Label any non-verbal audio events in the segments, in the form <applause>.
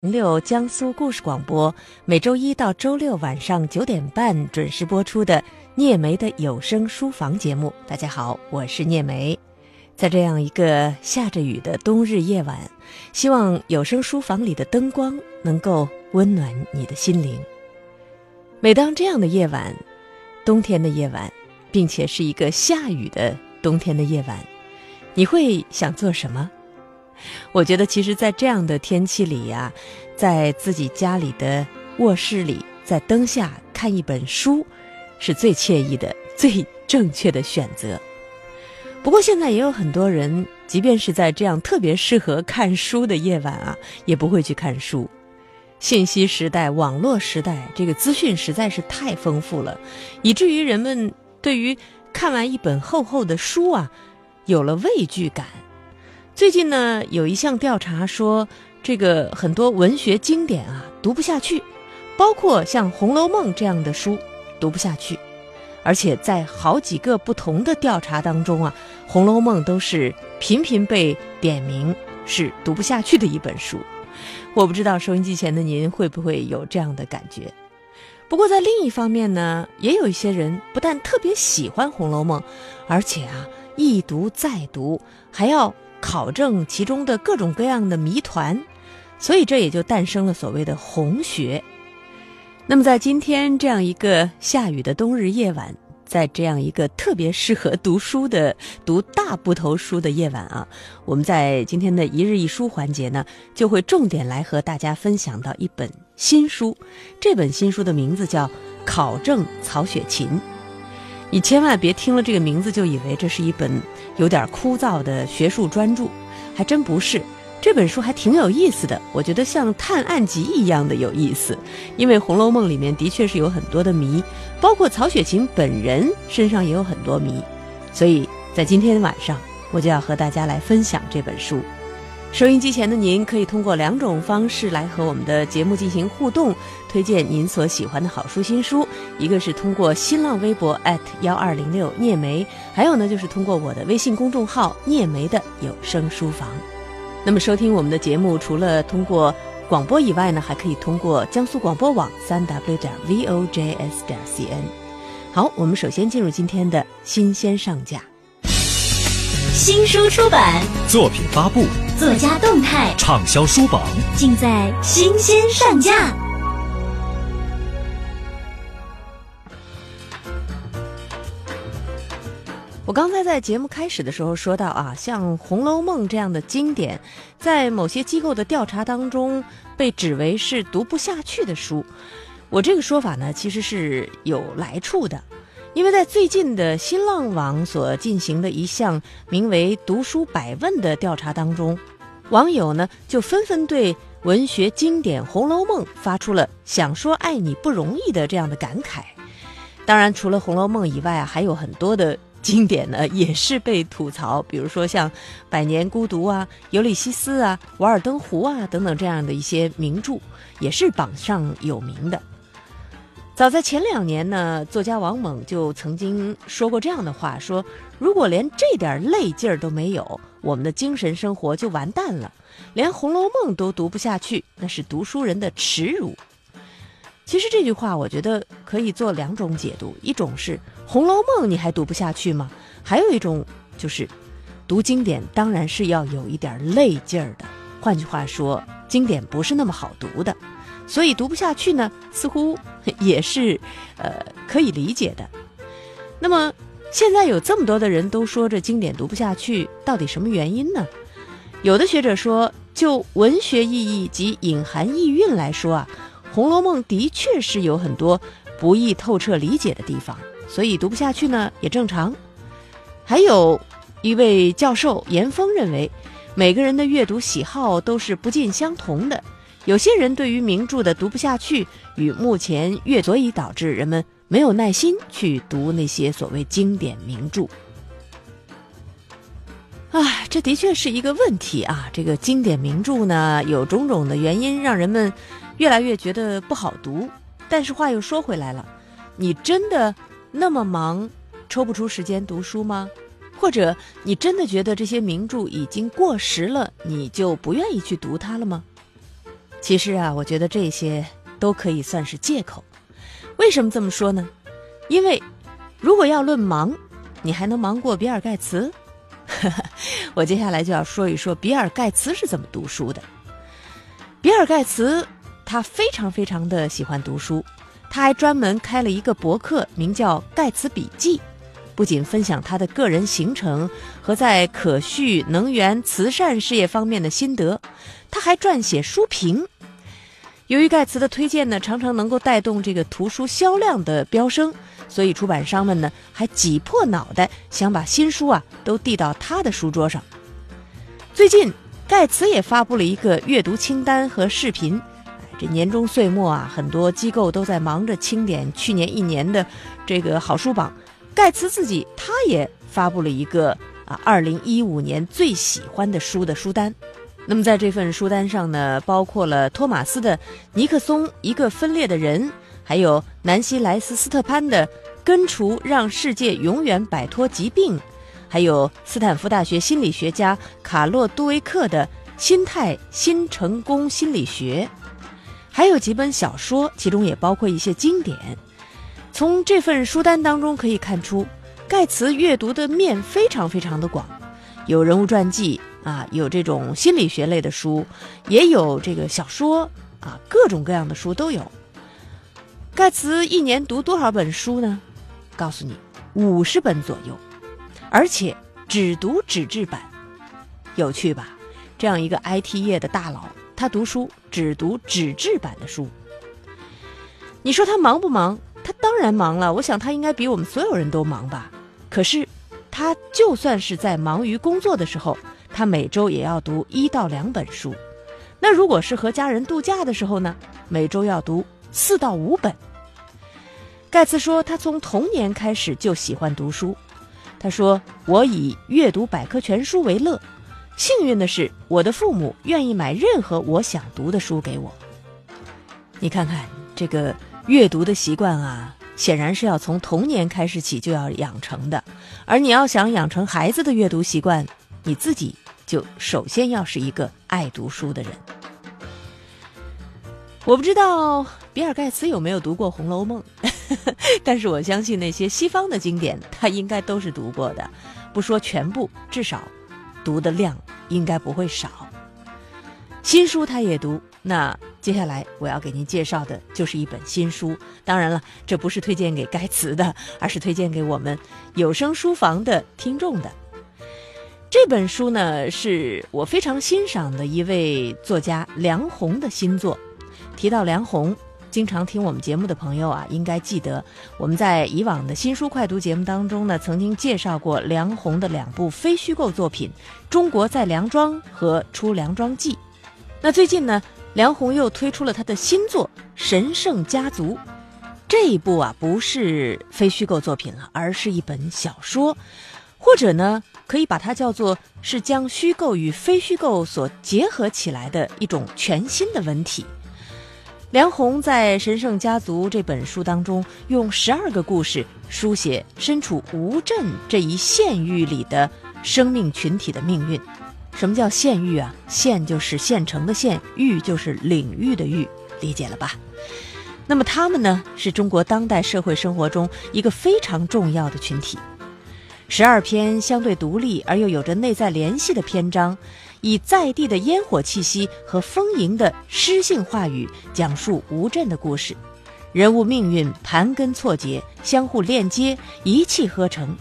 六江苏故事广播，每周一到周六晚上九点半准时播出的聂梅的有声书房节目。大家好，我是聂梅。在这样一个下着雨的冬日夜晚，希望有声书房里的灯光能够温暖你的心灵。每当这样的夜晚，冬天的夜晚，并且是一个下雨的冬天的夜晚，你会想做什么？我觉得，其实，在这样的天气里呀，在自己家里的卧室里，在灯下看一本书，是最惬意的、最正确的选择。不过，现在也有很多人，即便是在这样特别适合看书的夜晚啊，也不会去看书。信息时代、网络时代，这个资讯实在是太丰富了，以至于人们对于看完一本厚厚的书啊，有了畏惧感。最近呢，有一项调查说，这个很多文学经典啊读不下去，包括像《红楼梦》这样的书读不下去，而且在好几个不同的调查当中啊，《红楼梦》都是频频被点名是读不下去的一本书。我不知道收音机前的您会不会有这样的感觉。不过在另一方面呢，也有一些人不但特别喜欢《红楼梦》，而且啊一读再读，还要。考证其中的各种各样的谜团，所以这也就诞生了所谓的红学。那么在今天这样一个下雨的冬日夜晚，在这样一个特别适合读书的读大部头书的夜晚啊，我们在今天的一日一书环节呢，就会重点来和大家分享到一本新书。这本新书的名字叫《考证曹雪芹》。你千万别听了这个名字就以为这是一本有点枯燥的学术专著，还真不是。这本书还挺有意思的，我觉得像探案集一样的有意思。因为《红楼梦》里面的确是有很多的谜，包括曹雪芹本人身上也有很多谜，所以在今天晚上我就要和大家来分享这本书。收音机前的您可以通过两种方式来和我们的节目进行互动，推荐您所喜欢的好书新书。一个是通过新浪微博幺二零六聂梅，还有呢就是通过我的微信公众号聂梅的有声书房。那么收听我们的节目，除了通过广播以外呢，还可以通过江苏广播网三 w 点 vojs 点 cn。好，我们首先进入今天的新鲜上架。新书出版，作品发布。作家动态，畅销书榜，尽在新鲜上架。我刚才在节目开始的时候说到啊，像《红楼梦》这样的经典，在某些机构的调查当中被指为是读不下去的书。我这个说法呢，其实是有来处的。因为在最近的新浪网所进行的一项名为“读书百问”的调查当中，网友呢就纷纷对文学经典《红楼梦》发出了“想说爱你不容易”的这样的感慨。当然，除了《红楼梦》以外，还有很多的经典呢也是被吐槽，比如说像《百年孤独》啊、《尤利西斯》啊、《瓦尔登湖》啊等等这样的一些名著，也是榜上有名的。早在前两年呢，作家王猛就曾经说过这样的话：说如果连这点累劲儿都没有，我们的精神生活就完蛋了，连《红楼梦》都读不下去，那是读书人的耻辱。其实这句话，我觉得可以做两种解读：一种是《红楼梦》你还读不下去吗？还有一种就是，读经典当然是要有一点累劲儿的。换句话说，经典不是那么好读的。所以读不下去呢，似乎 <laughs> 也是，呃，可以理解的。那么现在有这么多的人都说这经典读不下去，到底什么原因呢？有的学者说，就文学意义及隐含意蕴来说啊，《红楼梦》的确是有很多不易透彻理解的地方，所以读不下去呢也正常。还有一位教授严峰认为，每个人的阅读喜好都是不尽相同的。有些人对于名著的读不下去，与目前阅所以导致人们没有耐心去读那些所谓经典名著。啊，这的确是一个问题啊！这个经典名著呢，有种种的原因让人们越来越觉得不好读。但是话又说回来了，你真的那么忙，抽不出时间读书吗？或者你真的觉得这些名著已经过时了，你就不愿意去读它了吗？其实啊，我觉得这些都可以算是借口。为什么这么说呢？因为如果要论忙，你还能忙过比尔盖茨？<laughs> 我接下来就要说一说比尔盖茨是怎么读书的。比尔盖茨他非常非常的喜欢读书，他还专门开了一个博客，名叫《盖茨笔记》，不仅分享他的个人行程和在可续能源、慈善事业方面的心得，他还撰写书评。由于盖茨的推荐呢，常常能够带动这个图书销量的飙升。所以出版商们呢，还挤破脑袋想把新书啊都递到他的书桌上。最近，盖茨也发布了一个阅读清单和视频。这年终岁末啊，很多机构都在忙着清点去年一年的这个好书榜。盖茨自己他也发布了一个啊，二零一五年最喜欢的书的书单。那么在这份书单上呢，包括了托马斯的《尼克松：一个分裂的人》。还有南希·莱斯斯特潘的《根除让世界永远摆脱疾病》，还有斯坦福大学心理学家卡洛·杜威克的《心态新成功心理学》，还有几本小说，其中也包括一些经典。从这份书单当中可以看出，盖茨阅读的面非常非常的广，有人物传记啊，有这种心理学类的书，也有这个小说啊，各种各样的书都有。盖茨一年读多少本书呢？告诉你，五十本左右，而且只读纸质版，有趣吧？这样一个 IT 业的大佬，他读书只读纸质版的书。你说他忙不忙？他当然忙了。我想他应该比我们所有人都忙吧。可是，他就算是在忙于工作的时候，他每周也要读一到两本书。那如果是和家人度假的时候呢？每周要读。四到五本。盖茨说，他从童年开始就喜欢读书。他说：“我以阅读百科全书为乐。幸运的是，我的父母愿意买任何我想读的书给我。”你看看这个阅读的习惯啊，显然是要从童年开始起就要养成的。而你要想养成孩子的阅读习惯，你自己就首先要是一个爱读书的人。我不知道。比尔盖茨有没有读过《红楼梦》？<laughs> 但是我相信那些西方的经典，他应该都是读过的。不说全部，至少读的量应该不会少。新书他也读。那接下来我要给您介绍的就是一本新书。当然了，这不是推荐给盖茨的，而是推荐给我们有声书房的听众的。这本书呢，是我非常欣赏的一位作家梁鸿的新作。提到梁鸿。经常听我们节目的朋友啊，应该记得我们在以往的新书快读节目当中呢，曾经介绍过梁鸿的两部非虚构作品《中国在梁庄》和《出梁庄记》。那最近呢，梁鸿又推出了他的新作《神圣家族》，这一部啊不是非虚构作品了，而是一本小说，或者呢，可以把它叫做是将虚构与非虚构所结合起来的一种全新的文体。梁鸿在《神圣家族》这本书当中，用十二个故事书写身处吴镇这一县域里的生命群体的命运。什么叫县域啊？县就是县城的县，域就是领域的域，理解了吧？那么他们呢，是中国当代社会生活中一个非常重要的群体。十二篇相对独立而又有着内在联系的篇章。以在地的烟火气息和丰盈的诗性话语讲述吴镇的故事，人物命运盘根错节，相互链接，一气呵成。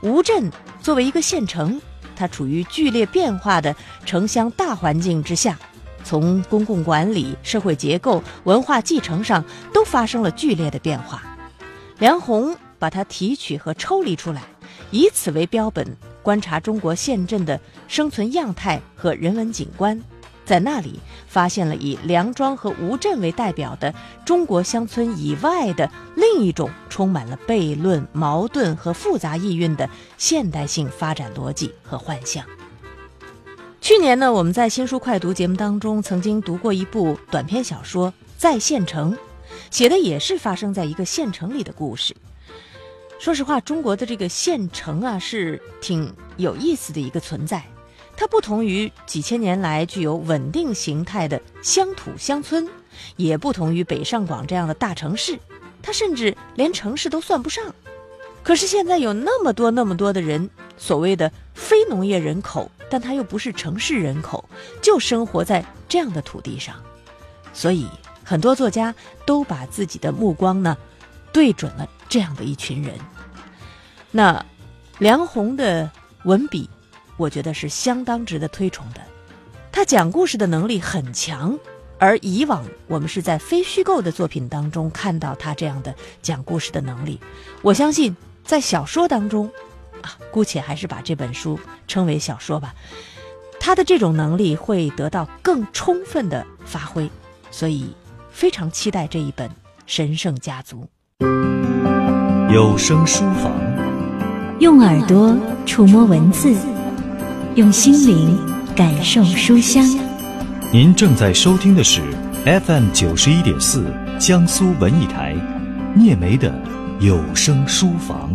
吴镇作为一个县城，它处于剧烈变化的城乡大环境之下，从公共管理、社会结构、文化继承上都发生了剧烈的变化。梁鸿把它提取和抽离出来，以此为标本。观察中国县镇的生存样态和人文景观，在那里发现了以梁庄和吴镇为代表的中国乡村以外的另一种充满了悖论、矛盾和复杂意蕴的现代性发展逻辑和幻象。去年呢，我们在新书快读节目当中曾经读过一部短篇小说《在县城》，写的也是发生在一个县城里的故事。说实话，中国的这个县城啊，是挺有意思的一个存在。它不同于几千年来具有稳定形态的乡土乡村，也不同于北上广这样的大城市，它甚至连城市都算不上。可是现在有那么多那么多的人，所谓的非农业人口，但他又不是城市人口，就生活在这样的土地上，所以很多作家都把自己的目光呢，对准了这样的一群人。那梁鸿的文笔，我觉得是相当值得推崇的，他讲故事的能力很强，而以往我们是在非虚构的作品当中看到他这样的讲故事的能力，我相信。在小说当中，啊，姑且还是把这本书称为小说吧。他的这种能力会得到更充分的发挥，所以非常期待这一本《神圣家族》。有声书房，用耳朵触摸文字，用心灵感受书香。您正在收听的是 FM 九十一点四江苏文艺台聂梅的。有声书房。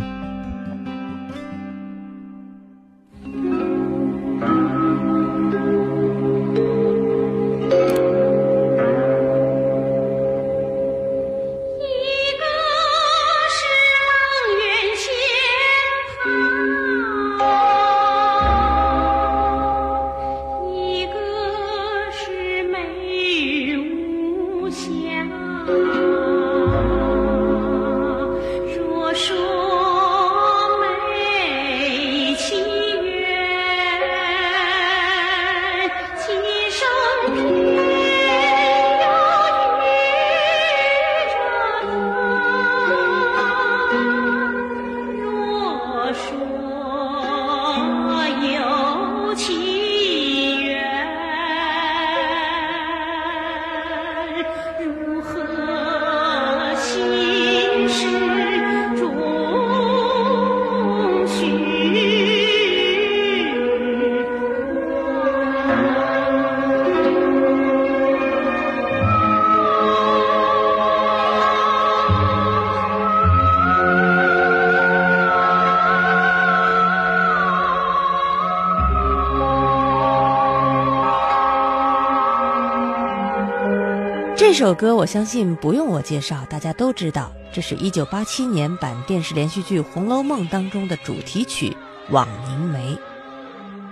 这首歌我相信不用我介绍，大家都知道，这是一九八七年版电视连续剧《红楼梦》当中的主题曲《枉凝眉》。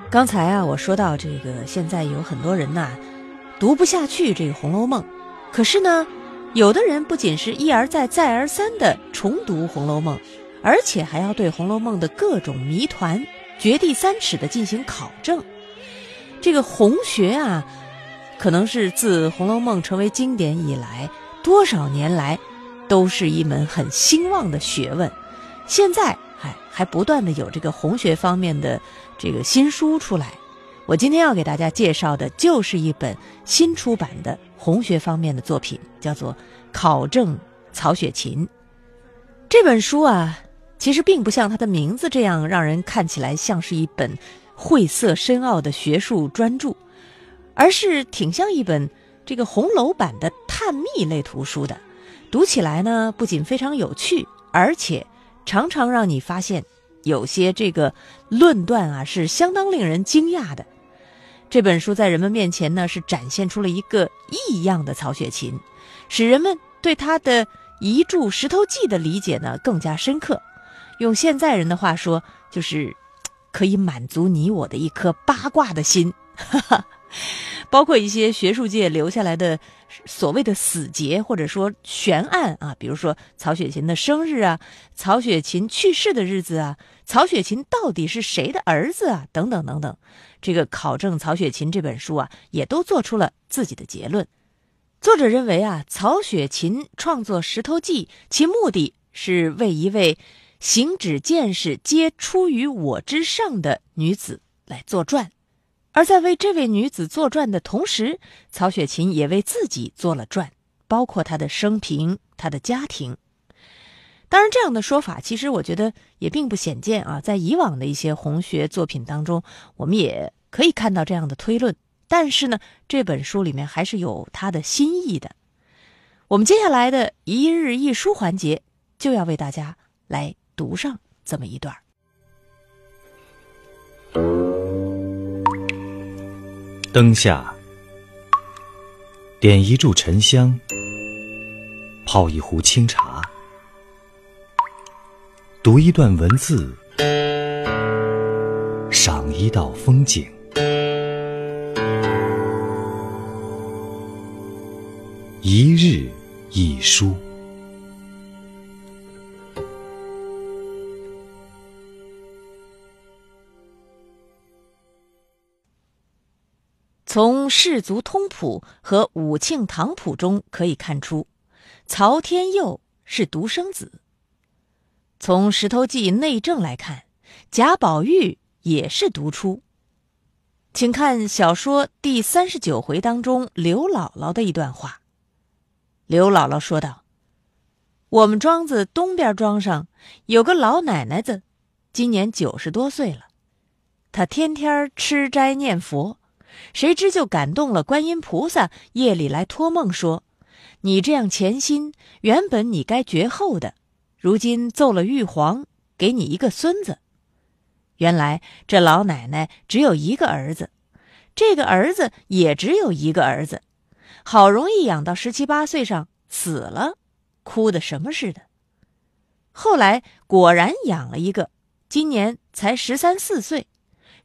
刚才啊，我说到这个，现在有很多人呐，读不下去这个《红楼梦》，可是呢，有的人不仅是一而再、再而三的重读《红楼梦》，而且还要对《红楼梦》的各种谜团、掘地三尺的进行考证。这个红学啊。可能是自《红楼梦》成为经典以来，多少年来，都是一门很兴旺的学问。现在还还不断的有这个红学方面的这个新书出来。我今天要给大家介绍的就是一本新出版的红学方面的作品，叫做《考证曹雪芹》。这本书啊，其实并不像它的名字这样让人看起来像是一本晦涩深奥的学术专著。而是挺像一本这个红楼版的探秘类图书的，读起来呢不仅非常有趣，而且常常让你发现有些这个论断啊是相当令人惊讶的。这本书在人们面前呢是展现出了一个异样的曹雪芹，使人们对他的遗著《石头记》的理解呢更加深刻。用现在人的话说，就是可以满足你我的一颗八卦的心。哈哈。<laughs> 包括一些学术界留下来的所谓的死结或者说悬案啊，比如说曹雪芹的生日啊，曹雪芹去世的日子啊，曹雪芹到底是谁的儿子啊，等等等等。这个考证曹雪芹这本书啊，也都做出了自己的结论。作者认为啊，曹雪芹创作《石头记》，其目的是为一位行止见识皆出于我之上的女子来作传。而在为这位女子作传的同时，曹雪芹也为自己做了传，包括她的生平、她的家庭。当然，这样的说法其实我觉得也并不鲜见啊，在以往的一些红学作品当中，我们也可以看到这样的推论。但是呢，这本书里面还是有他的新意的。我们接下来的一日一书环节，就要为大家来读上这么一段灯下，点一炷沉香，泡一壶清茶，读一段文字，赏一道风景。一日一书。从《氏族通谱》和《武庆堂谱》中可以看出，曹天佑是独生子。从《石头记》内政来看，贾宝玉也是独出。请看小说第三十九回当中刘姥姥的一段话。刘姥姥说道：“我们庄子东边庄上有个老奶奶子，今年九十多岁了，她天天吃斋念佛。”谁知就感动了观音菩萨，夜里来托梦说：“你这样潜心，原本你该绝后的，如今奏了玉皇，给你一个孙子。”原来这老奶奶只有一个儿子，这个儿子也只有一个儿子，好容易养到十七八岁上死了，哭的什么似的。后来果然养了一个，今年才十三四岁，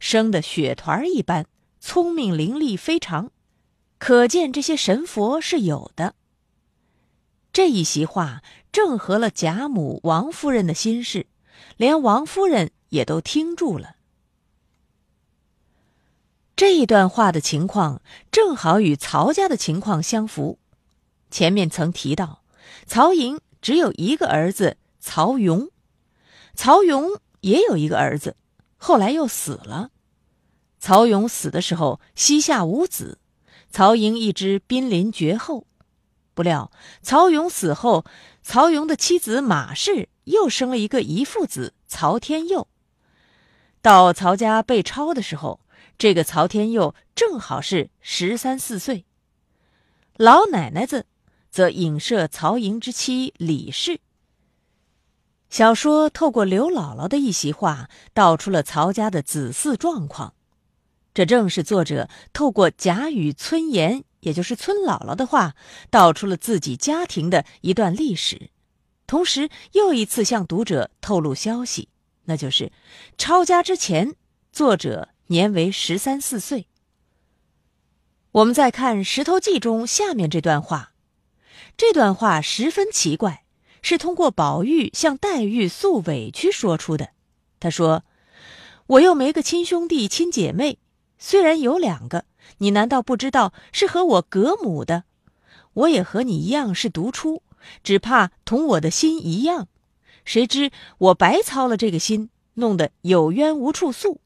生的雪团一般。聪明伶俐非常，可见这些神佛是有的。这一席话正合了贾母、王夫人的心事，连王夫人也都听住了。这一段话的情况正好与曹家的情况相符。前面曾提到，曹寅只有一个儿子曹荣，曹荣也有一个儿子，后来又死了。曹勇死的时候，膝下无子，曹寅一直濒临绝后。不料曹勇死后，曹勇的妻子马氏又生了一个遗腹子曹天佑。到曹家被抄的时候，这个曹天佑正好是十三四岁。老奶奶子则影射曹寅之妻李氏。小说透过刘姥姥的一席话，道出了曹家的子嗣状况。这正是作者透过贾雨村言，也就是村姥姥的话，道出了自己家庭的一段历史，同时又一次向读者透露消息，那就是抄家之前，作者年为十三四岁。我们再看《石头记》中下面这段话，这段话十分奇怪，是通过宝玉向黛玉诉委屈说出的。他说：“我又没个亲兄弟、亲姐妹。”虽然有两个，你难道不知道是和我隔母的？我也和你一样是独出，只怕同我的心一样。谁知我白操了这个心，弄得有冤无处诉。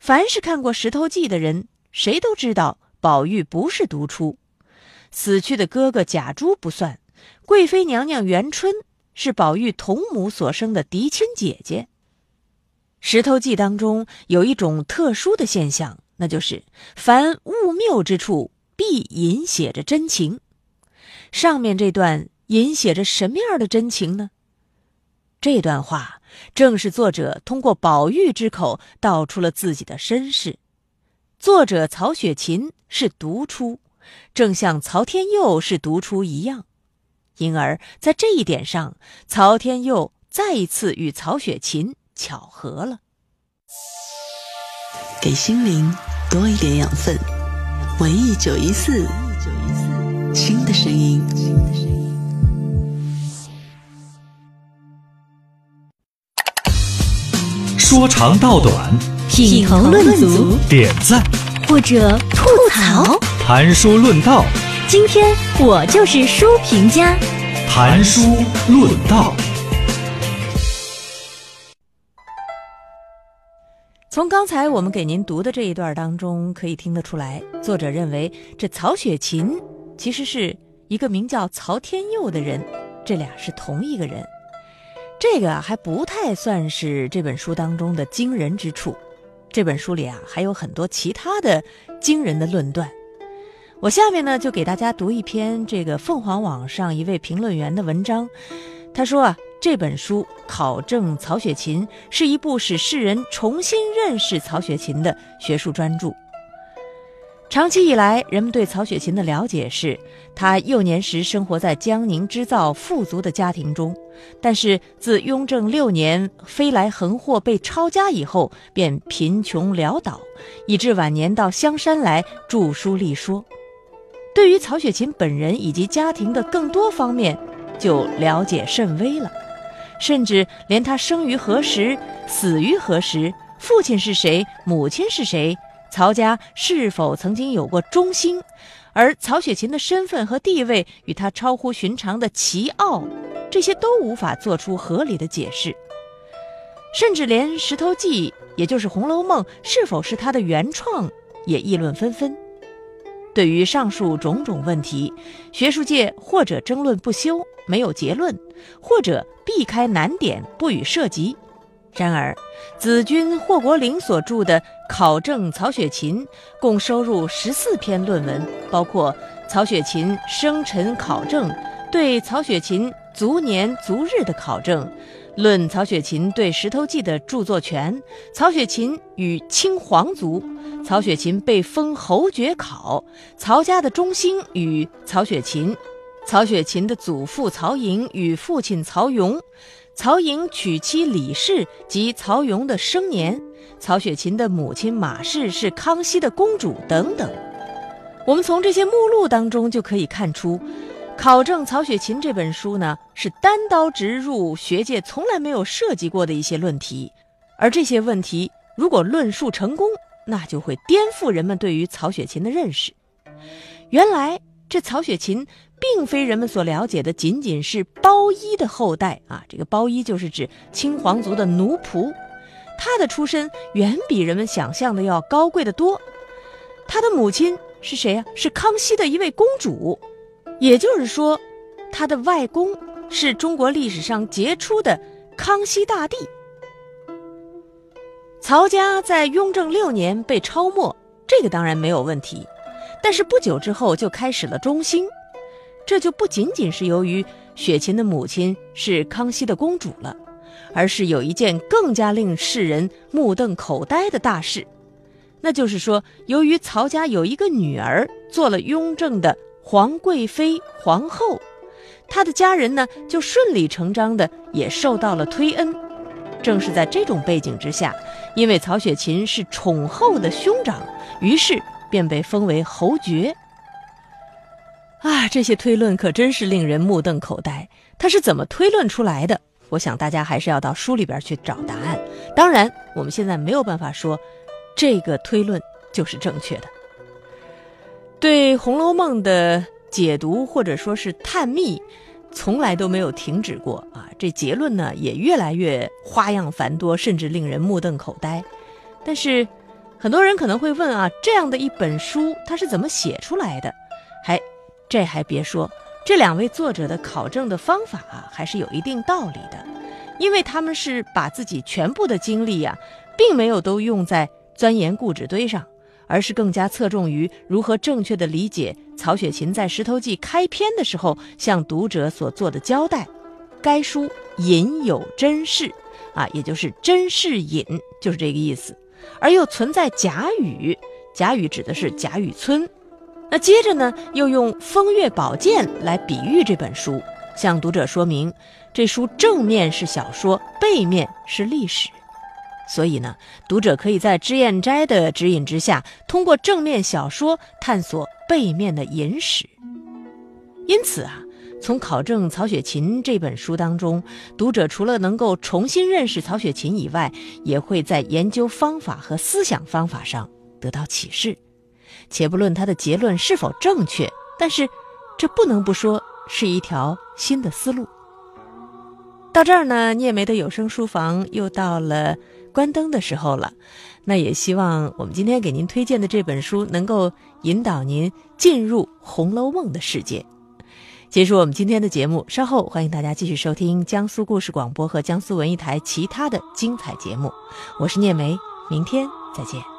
凡是看过《石头记》的人，谁都知道宝玉不是独出，死去的哥哥贾珠不算，贵妃娘娘元春是宝玉同母所生的嫡亲姐姐。《石头记》当中有一种特殊的现象，那就是凡物谬之处，必隐写着真情。上面这段隐写着什么样的真情呢？这段话正是作者通过宝玉之口道出了自己的身世。作者曹雪芹是独出，正像曹天佑是独出一样，因而在这一点上，曹天佑再一次与曹雪芹。巧合了，给心灵多一点养分。文艺九一四，新的声音。说长道短，品头论足，点赞或者吐槽，谈书论道。今天我就是书评家，谈书论道。从刚才我们给您读的这一段当中，可以听得出来，作者认为这曹雪芹其实是一个名叫曹天佑的人，这俩是同一个人。这个还不太算是这本书当中的惊人之处。这本书里啊，还有很多其他的惊人的论断。我下面呢，就给大家读一篇这个凤凰网上一位评论员的文章，他说啊。这本书考证曹雪芹是一部使世人重新认识曹雪芹的学术专著。长期以来，人们对曹雪芹的了解是，他幼年时生活在江宁织造富足的家庭中，但是自雍正六年飞来横祸被抄家以后，便贫穷潦倒，以致晚年到香山来著书立说。对于曹雪芹本人以及家庭的更多方面，就了解甚微了，甚至连他生于何时、死于何时、父亲是谁、母亲是谁。曹家是否曾经有过中兴？而曹雪芹的身份和地位与他超乎寻常的奇奥，这些都无法做出合理的解释。甚至连《石头记》，也就是《红楼梦》，是否是他的原创，也议论纷纷。对于上述种种问题，学术界或者争论不休，没有结论；或者避开难点，不予涉及。然而，子君霍国龄所著的《考证曹雪芹》共收入十四篇论文，包括《曹雪芹生辰考证》、对曹雪芹卒年卒日的考证、论曹雪芹对《石头记》的著作权、曹雪芹与清皇族、曹雪芹被封侯爵考、曹家的中兴与曹雪芹、曹雪芹的祖父曹寅与父亲曹荣。曹寅娶妻李氏及曹荣的生年，曹雪芹的母亲马氏是康熙的公主等等。我们从这些目录当中就可以看出，《考证曹雪芹》这本书呢是单刀直入学界从来没有涉及过的一些论题，而这些问题如果论述成功，那就会颠覆人们对于曹雪芹的认识。原来这曹雪芹。并非人们所了解的仅仅是包衣的后代啊，这个包衣就是指清皇族的奴仆，他的出身远比人们想象的要高贵的多。他的母亲是谁呀？是康熙的一位公主，也就是说，他的外公是中国历史上杰出的康熙大帝。曹家在雍正六年被抄没，这个当然没有问题，但是不久之后就开始了中兴。这就不仅仅是由于雪芹的母亲是康熙的公主了，而是有一件更加令世人目瞪口呆的大事，那就是说，由于曹家有一个女儿做了雍正的皇贵妃皇后，她的家人呢就顺理成章的也受到了推恩。正是在这种背景之下，因为曹雪芹是宠后的兄长，于是便被封为侯爵。啊，这些推论可真是令人目瞪口呆。他是怎么推论出来的？我想大家还是要到书里边去找答案。当然，我们现在没有办法说这个推论就是正确的。对《红楼梦》的解读或者说是探秘，从来都没有停止过啊。这结论呢，也越来越花样繁多，甚至令人目瞪口呆。但是，很多人可能会问啊，这样的一本书，它是怎么写出来的？还？这还别说，这两位作者的考证的方法啊，还是有一定道理的，因为他们是把自己全部的精力呀，并没有都用在钻研故纸堆上，而是更加侧重于如何正确的理解曹雪芹在《石头记》开篇的时候向读者所做的交代。该书隐有真事，啊，也就是真事隐，就是这个意思，而又存在假语，假语指的是贾雨村。那接着呢，又用《风月宝鉴》来比喻这本书，向读者说明，这书正面是小说，背面是历史。所以呢，读者可以在脂砚斋的指引之下，通过正面小说探索背面的隐史。因此啊，从考证曹雪芹这本书当中，读者除了能够重新认识曹雪芹以外，也会在研究方法和思想方法上得到启示。且不论他的结论是否正确，但是这不能不说是一条新的思路。到这儿呢，聂梅的有声书房又到了关灯的时候了。那也希望我们今天给您推荐的这本书能够引导您进入《红楼梦》的世界。结束我们今天的节目，稍后欢迎大家继续收听江苏故事广播和江苏文艺台其他的精彩节目。我是聂梅，明天再见。